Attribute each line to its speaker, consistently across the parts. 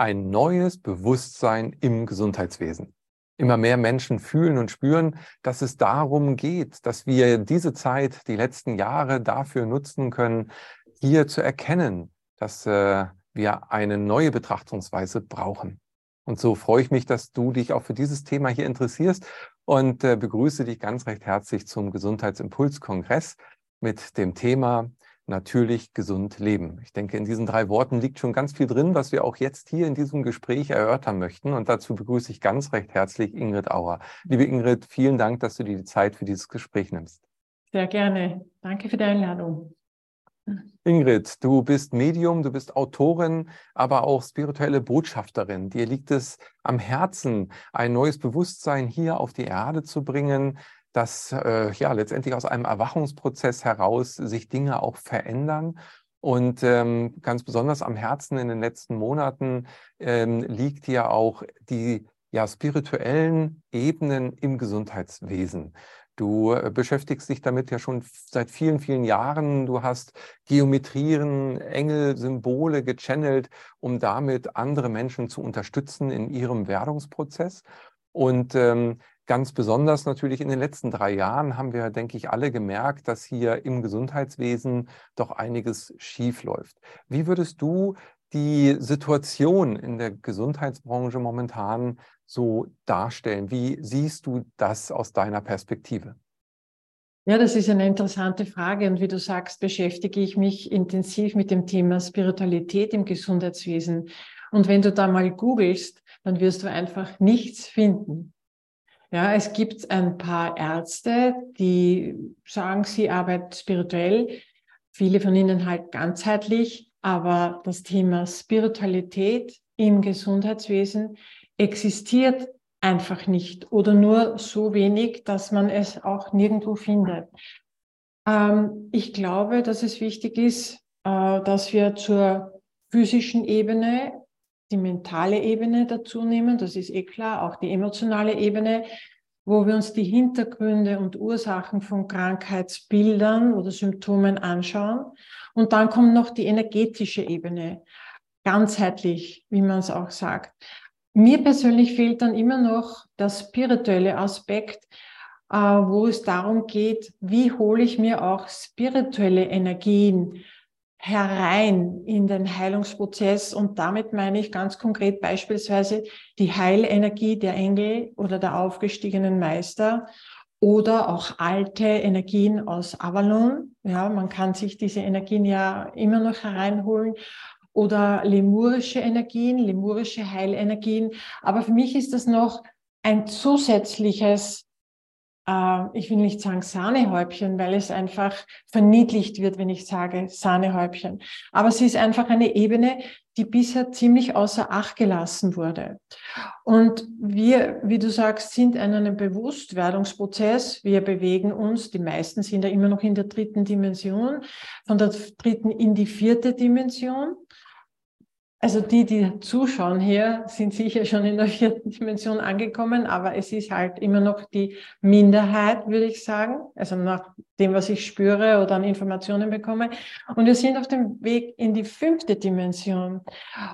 Speaker 1: ein neues Bewusstsein im Gesundheitswesen. Immer mehr Menschen fühlen und spüren, dass es darum geht, dass wir diese Zeit, die letzten Jahre dafür nutzen können, hier zu erkennen, dass äh, wir eine neue Betrachtungsweise brauchen. Und so freue ich mich, dass du dich auch für dieses Thema hier interessierst und äh, begrüße dich ganz recht herzlich zum Gesundheitsimpuls-Kongress mit dem Thema natürlich gesund leben. Ich denke, in diesen drei Worten liegt schon ganz viel drin, was wir auch jetzt hier in diesem Gespräch erörtern möchten. Und dazu begrüße ich ganz recht herzlich Ingrid Auer. Liebe Ingrid, vielen Dank, dass du dir die Zeit für dieses Gespräch nimmst.
Speaker 2: Sehr gerne. Danke für die Einladung.
Speaker 1: Ingrid, du bist Medium, du bist Autorin, aber auch spirituelle Botschafterin. Dir liegt es am Herzen, ein neues Bewusstsein hier auf die Erde zu bringen, dass äh, ja letztendlich aus einem Erwachungsprozess heraus sich Dinge auch verändern. Und ähm, ganz besonders am Herzen in den letzten Monaten ähm, liegt ja auch die ja, spirituellen Ebenen im Gesundheitswesen. Du äh, beschäftigst dich damit ja schon seit vielen, vielen Jahren. Du hast Geometrien, Engel, Symbole gechannelt, um damit andere Menschen zu unterstützen in ihrem Werdungsprozess. Und ähm, Ganz besonders natürlich in den letzten drei Jahren haben wir, denke ich, alle gemerkt, dass hier im Gesundheitswesen doch einiges schief läuft. Wie würdest du die Situation in der Gesundheitsbranche momentan so darstellen? Wie siehst du das aus deiner Perspektive?
Speaker 2: Ja, das ist eine interessante Frage. Und wie du sagst, beschäftige ich mich intensiv mit dem Thema Spiritualität im Gesundheitswesen. Und wenn du da mal googelst, dann wirst du einfach nichts finden. Ja, es gibt ein paar Ärzte, die sagen, sie arbeiten spirituell, viele von ihnen halt ganzheitlich, aber das Thema Spiritualität im Gesundheitswesen existiert einfach nicht oder nur so wenig, dass man es auch nirgendwo findet. Ähm, ich glaube, dass es wichtig ist, äh, dass wir zur physischen Ebene die mentale Ebene dazu nehmen, das ist eh klar, auch die emotionale Ebene, wo wir uns die Hintergründe und Ursachen von Krankheitsbildern oder Symptomen anschauen. Und dann kommt noch die energetische Ebene, ganzheitlich, wie man es auch sagt. Mir persönlich fehlt dann immer noch der spirituelle Aspekt, äh, wo es darum geht, wie hole ich mir auch spirituelle Energien herein in den Heilungsprozess. Und damit meine ich ganz konkret beispielsweise die Heilenergie der Engel oder der aufgestiegenen Meister oder auch alte Energien aus Avalon. Ja, man kann sich diese Energien ja immer noch hereinholen oder lemurische Energien, lemurische Heilenergien. Aber für mich ist das noch ein zusätzliches ich will nicht sagen Sahnehäubchen, weil es einfach verniedlicht wird, wenn ich sage Sahnehäubchen. Aber es ist einfach eine Ebene, die bisher ziemlich außer Acht gelassen wurde. Und wir, wie du sagst, sind in einem Bewusstwerdungsprozess. Wir bewegen uns, die meisten sind ja immer noch in der dritten Dimension, von der dritten in die vierte Dimension. Also die, die zuschauen hier, sind sicher schon in der vierten Dimension angekommen, aber es ist halt immer noch die Minderheit, würde ich sagen. Also nach dem, was ich spüre oder an Informationen bekomme. Und wir sind auf dem Weg in die fünfte Dimension.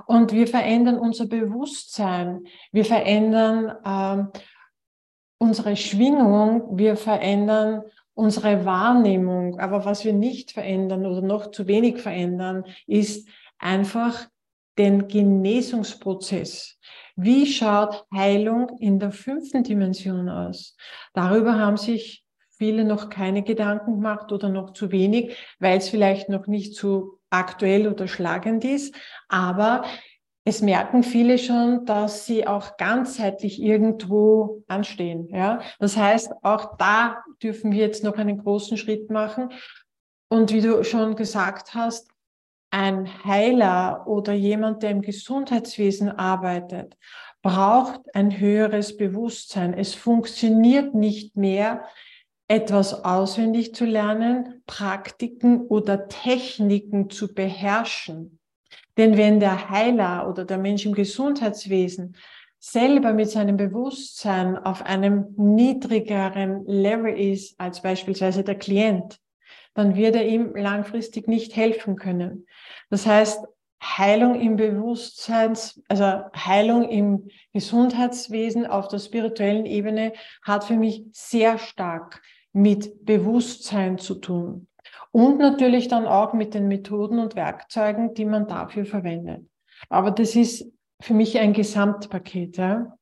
Speaker 2: Und wir verändern unser Bewusstsein. Wir verändern ähm, unsere Schwingung. Wir verändern unsere Wahrnehmung. Aber was wir nicht verändern oder noch zu wenig verändern, ist einfach den Genesungsprozess. Wie schaut Heilung in der fünften Dimension aus? Darüber haben sich viele noch keine Gedanken gemacht oder noch zu wenig, weil es vielleicht noch nicht so aktuell oder schlagend ist. Aber es merken viele schon, dass sie auch ganzheitlich irgendwo anstehen. Ja, das heißt, auch da dürfen wir jetzt noch einen großen Schritt machen. Und wie du schon gesagt hast, ein Heiler oder jemand, der im Gesundheitswesen arbeitet, braucht ein höheres Bewusstsein. Es funktioniert nicht mehr, etwas auswendig zu lernen, Praktiken oder Techniken zu beherrschen. Denn wenn der Heiler oder der Mensch im Gesundheitswesen selber mit seinem Bewusstsein auf einem niedrigeren Level ist als beispielsweise der Klient, dann wird er ihm langfristig nicht helfen können. Das heißt, Heilung im Bewusstseins, also Heilung im Gesundheitswesen auf der spirituellen Ebene hat für mich sehr stark mit Bewusstsein zu tun. Und natürlich dann auch mit den Methoden und Werkzeugen, die man dafür verwendet. Aber das ist für mich ein Gesamtpaket. Ja.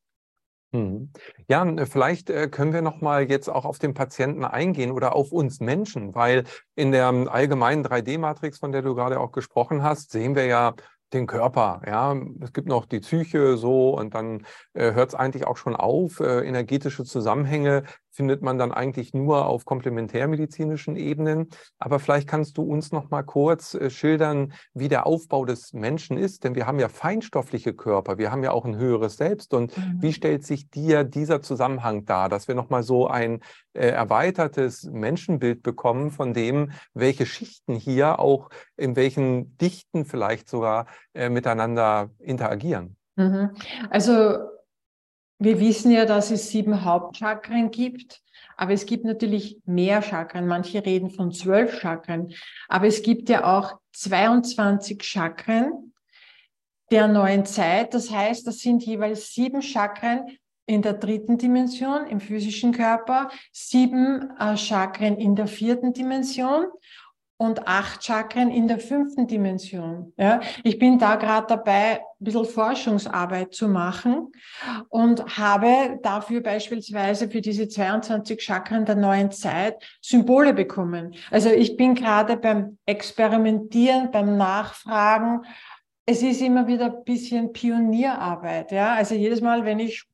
Speaker 1: Mhm. Ja, äh, vielleicht äh, können wir noch mal jetzt auch auf den Patienten eingehen oder auf uns Menschen, weil in der ähm, allgemeinen 3D-Matrix, von der du gerade auch gesprochen hast, sehen wir ja den Körper. Ja, es gibt noch die Psyche so und dann äh, hört es eigentlich auch schon auf. Äh, energetische Zusammenhänge findet man dann eigentlich nur auf komplementärmedizinischen Ebenen. Aber vielleicht kannst du uns noch mal kurz äh, schildern, wie der Aufbau des Menschen ist, denn wir haben ja feinstoffliche Körper, wir haben ja auch ein höheres Selbst. Und mhm. wie stellt sich dir dieser Zusammenhang dar, dass wir noch mal so ein äh, erweitertes Menschenbild bekommen von dem, welche Schichten hier auch in welchen Dichten vielleicht sogar äh, miteinander interagieren?
Speaker 2: Mhm. Also wir wissen ja, dass es sieben Hauptchakren gibt, aber es gibt natürlich mehr Chakren. Manche reden von zwölf Chakren, aber es gibt ja auch 22 Chakren der neuen Zeit. Das heißt, das sind jeweils sieben Chakren in der dritten Dimension im physischen Körper, sieben äh, Chakren in der vierten Dimension und acht Chakren in der fünften Dimension. Ja, ich bin da gerade dabei, ein bisschen Forschungsarbeit zu machen und habe dafür beispielsweise für diese 22 Chakren der neuen Zeit Symbole bekommen. Also ich bin gerade beim Experimentieren, beim Nachfragen. Es ist immer wieder ein bisschen Pionierarbeit. Ja, also jedes Mal, wenn ich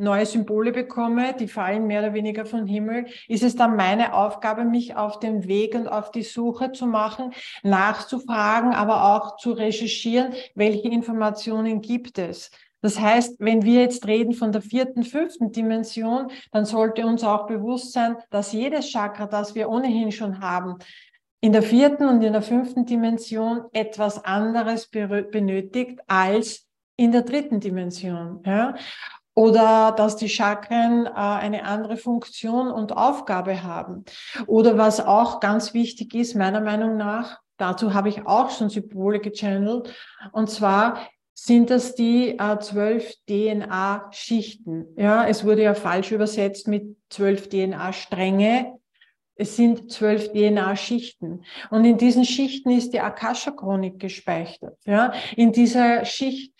Speaker 2: neue Symbole bekomme, die fallen mehr oder weniger vom Himmel, ist es dann meine Aufgabe, mich auf den Weg und auf die Suche zu machen, nachzufragen, aber auch zu recherchieren, welche Informationen gibt es. Das heißt, wenn wir jetzt reden von der vierten, fünften Dimension, dann sollte uns auch bewusst sein, dass jedes Chakra, das wir ohnehin schon haben, in der vierten und in der fünften Dimension etwas anderes benötigt als in der dritten Dimension. Ja? Oder dass die Chakren äh, eine andere Funktion und Aufgabe haben. Oder was auch ganz wichtig ist, meiner Meinung nach, dazu habe ich auch schon Symbole gechannelt, und zwar sind das die äh, zwölf DNA-Schichten. Ja, es wurde ja falsch übersetzt mit zwölf DNA-Stränge. Es sind zwölf DNA-Schichten. Und in diesen Schichten ist die Akasha-Chronik gespeichert. Ja, in dieser Schicht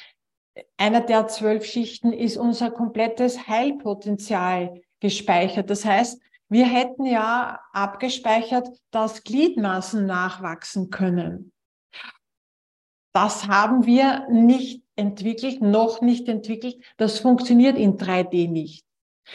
Speaker 2: einer der zwölf Schichten ist unser komplettes Heilpotenzial gespeichert. Das heißt, wir hätten ja abgespeichert, dass Gliedmaßen nachwachsen können. Das haben wir nicht entwickelt, noch nicht entwickelt. Das funktioniert in 3D nicht.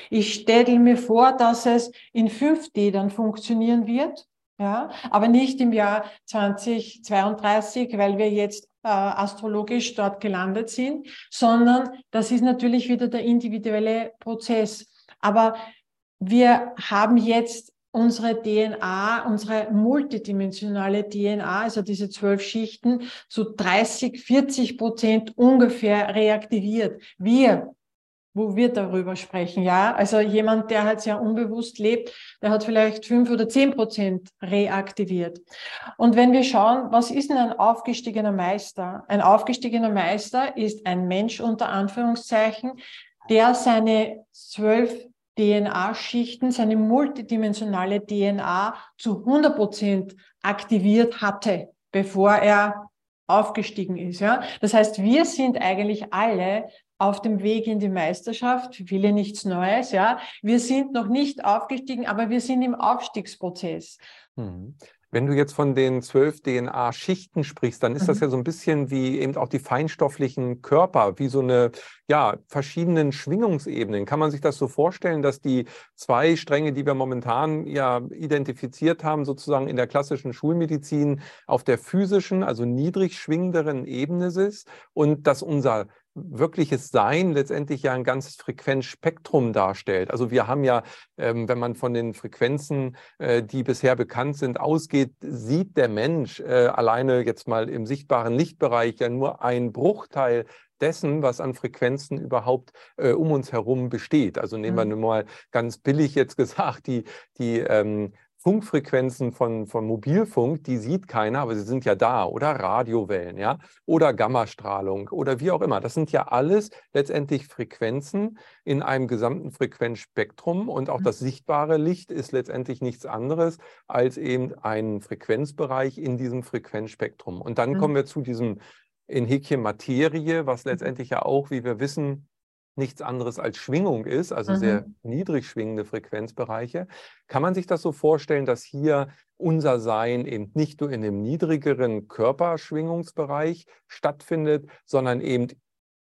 Speaker 2: Ich stelle mir vor, dass es in 5D dann funktionieren wird, ja, aber nicht im Jahr 2032, weil wir jetzt äh, astrologisch dort gelandet sind, sondern das ist natürlich wieder der individuelle Prozess. Aber wir haben jetzt unsere DNA, unsere multidimensionale DNA, also diese zwölf Schichten, zu 30, 40 Prozent ungefähr reaktiviert. Wir wo wir darüber sprechen, ja. Also jemand, der halt sehr unbewusst lebt, der hat vielleicht fünf oder zehn Prozent reaktiviert. Und wenn wir schauen, was ist denn ein aufgestiegener Meister? Ein aufgestiegener Meister ist ein Mensch unter Anführungszeichen, der seine zwölf DNA-Schichten, seine multidimensionale DNA zu 100 Prozent aktiviert hatte, bevor er aufgestiegen ist. Ja? Das heißt, wir sind eigentlich alle auf dem Weg in die Meisterschaft, viele nichts Neues, ja. Wir sind noch nicht aufgestiegen, aber wir sind im Aufstiegsprozess.
Speaker 1: Mhm. Wenn du jetzt von den zwölf DNA-Schichten sprichst, dann ist mhm. das ja so ein bisschen wie eben auch die feinstofflichen Körper, wie so eine, ja, verschiedenen Schwingungsebenen. Kann man sich das so vorstellen, dass die zwei Stränge, die wir momentan ja identifiziert haben, sozusagen in der klassischen Schulmedizin auf der physischen, also niedrig schwingenderen Ebene ist und dass unser wirkliches Sein letztendlich ja ein ganzes Frequenzspektrum darstellt. Also wir haben ja, ähm, wenn man von den Frequenzen, äh, die bisher bekannt sind, ausgeht, sieht der Mensch äh, alleine jetzt mal im sichtbaren Lichtbereich ja nur ein Bruchteil dessen, was an Frequenzen überhaupt äh, um uns herum besteht. Also nehmen wir mhm. nur mal ganz billig jetzt gesagt die, die ähm, Funkfrequenzen von, von Mobilfunk, die sieht keiner, aber sie sind ja da. Oder Radiowellen, ja, oder Gammastrahlung oder wie auch immer. Das sind ja alles letztendlich Frequenzen in einem gesamten Frequenzspektrum. Und auch mhm. das sichtbare Licht ist letztendlich nichts anderes als eben ein Frequenzbereich in diesem Frequenzspektrum. Und dann mhm. kommen wir zu diesem in Häkchen Materie, was mhm. letztendlich ja auch, wie wir wissen, nichts anderes als Schwingung ist, also mhm. sehr niedrig schwingende Frequenzbereiche. Kann man sich das so vorstellen, dass hier unser Sein eben nicht nur in dem niedrigeren Körperschwingungsbereich stattfindet, sondern eben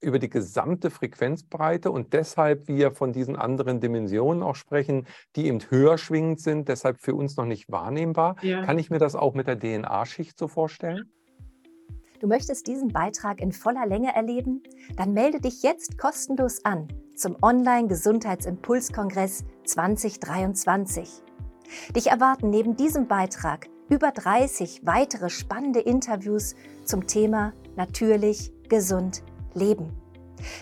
Speaker 1: über die gesamte Frequenzbreite und deshalb wir von diesen anderen Dimensionen auch sprechen, die eben höher schwingend sind, deshalb für uns noch nicht wahrnehmbar. Ja. Kann ich mir das auch mit der DNA-Schicht so vorstellen?
Speaker 3: Du möchtest diesen Beitrag in voller Länge erleben? Dann melde dich jetzt kostenlos an zum Online-Gesundheitsimpulskongress 2023. Dich erwarten neben diesem Beitrag über 30 weitere spannende Interviews zum Thema Natürlich, gesund, leben.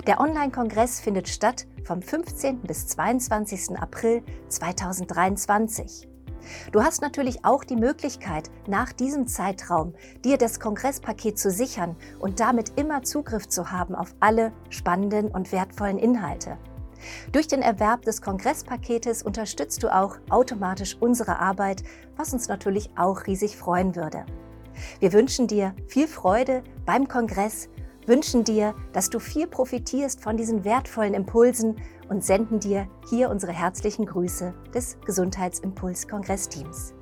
Speaker 3: Der Online-Kongress findet statt vom 15. bis 22. April 2023. Du hast natürlich auch die Möglichkeit, nach diesem Zeitraum dir das Kongresspaket zu sichern und damit immer Zugriff zu haben auf alle spannenden und wertvollen Inhalte. Durch den Erwerb des Kongresspaketes unterstützt du auch automatisch unsere Arbeit, was uns natürlich auch riesig freuen würde. Wir wünschen dir viel Freude beim Kongress, wünschen dir, dass du viel profitierst von diesen wertvollen Impulsen und senden dir hier unsere herzlichen Grüße des Gesundheitsimpuls-Kongressteams.